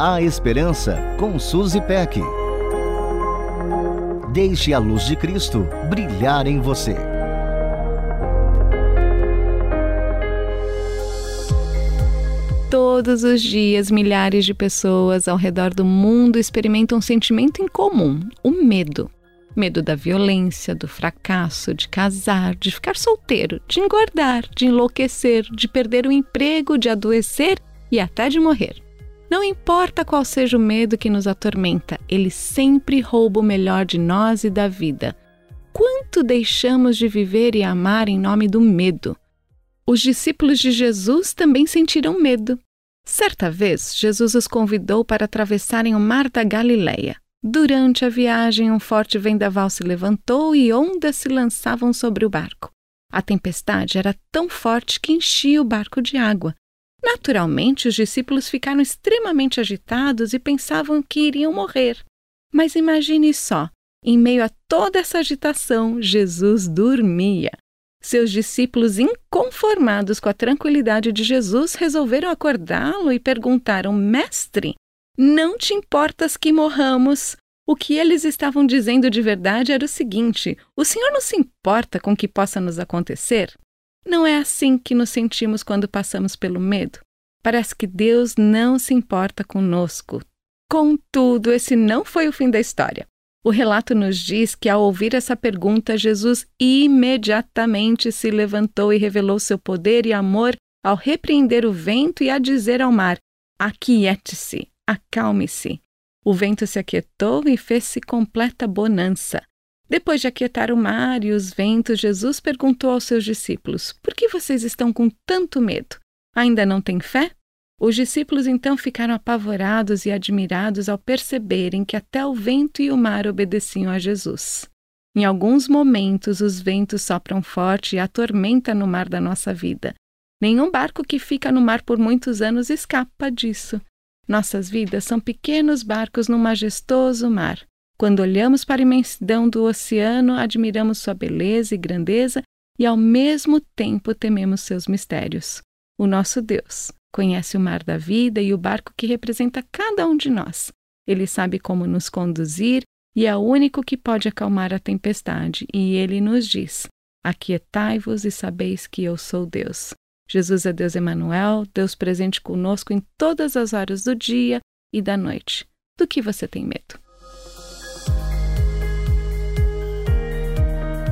A Esperança com Suzy Peck. Deixe a luz de Cristo brilhar em você. Todos os dias, milhares de pessoas ao redor do mundo experimentam um sentimento em comum: o medo. Medo da violência, do fracasso, de casar, de ficar solteiro, de engordar, de enlouquecer, de perder o emprego, de adoecer e até de morrer. Não importa qual seja o medo que nos atormenta, ele sempre rouba o melhor de nós e da vida. Quanto deixamos de viver e amar em nome do medo? Os discípulos de Jesus também sentiram medo. Certa vez, Jesus os convidou para atravessarem o mar da Galileia. Durante a viagem, um forte vendaval se levantou e ondas se lançavam sobre o barco. A tempestade era tão forte que enchia o barco de água, Naturalmente, os discípulos ficaram extremamente agitados e pensavam que iriam morrer. Mas imagine só: em meio a toda essa agitação, Jesus dormia. Seus discípulos, inconformados com a tranquilidade de Jesus, resolveram acordá-lo e perguntaram: Mestre, não te importas que morramos? O que eles estavam dizendo de verdade era o seguinte: o Senhor não se importa com o que possa nos acontecer? Não é assim que nos sentimos quando passamos pelo medo? Parece que Deus não se importa conosco. Contudo, esse não foi o fim da história. O relato nos diz que, ao ouvir essa pergunta, Jesus imediatamente se levantou e revelou seu poder e amor ao repreender o vento e a dizer ao mar: Aquiete-se, acalme-se. O vento se aquietou e fez-se completa bonança. Depois de aquietar o mar e os ventos, Jesus perguntou aos seus discípulos: Por que vocês estão com tanto medo? Ainda não têm fé? Os discípulos então ficaram apavorados e admirados ao perceberem que até o vento e o mar obedeciam a Jesus. Em alguns momentos, os ventos sopram forte e a tormenta no mar da nossa vida. Nenhum barco que fica no mar por muitos anos escapa disso. Nossas vidas são pequenos barcos no majestoso mar. Quando olhamos para a imensidão do oceano, admiramos sua beleza e grandeza e, ao mesmo tempo, tememos seus mistérios. O nosso Deus conhece o mar da vida e o barco que representa cada um de nós. Ele sabe como nos conduzir e é o único que pode acalmar a tempestade. E ele nos diz: Aquietai-vos e sabeis que eu sou Deus. Jesus é Deus Emanuel, Deus presente conosco em todas as horas do dia e da noite. Do que você tem medo?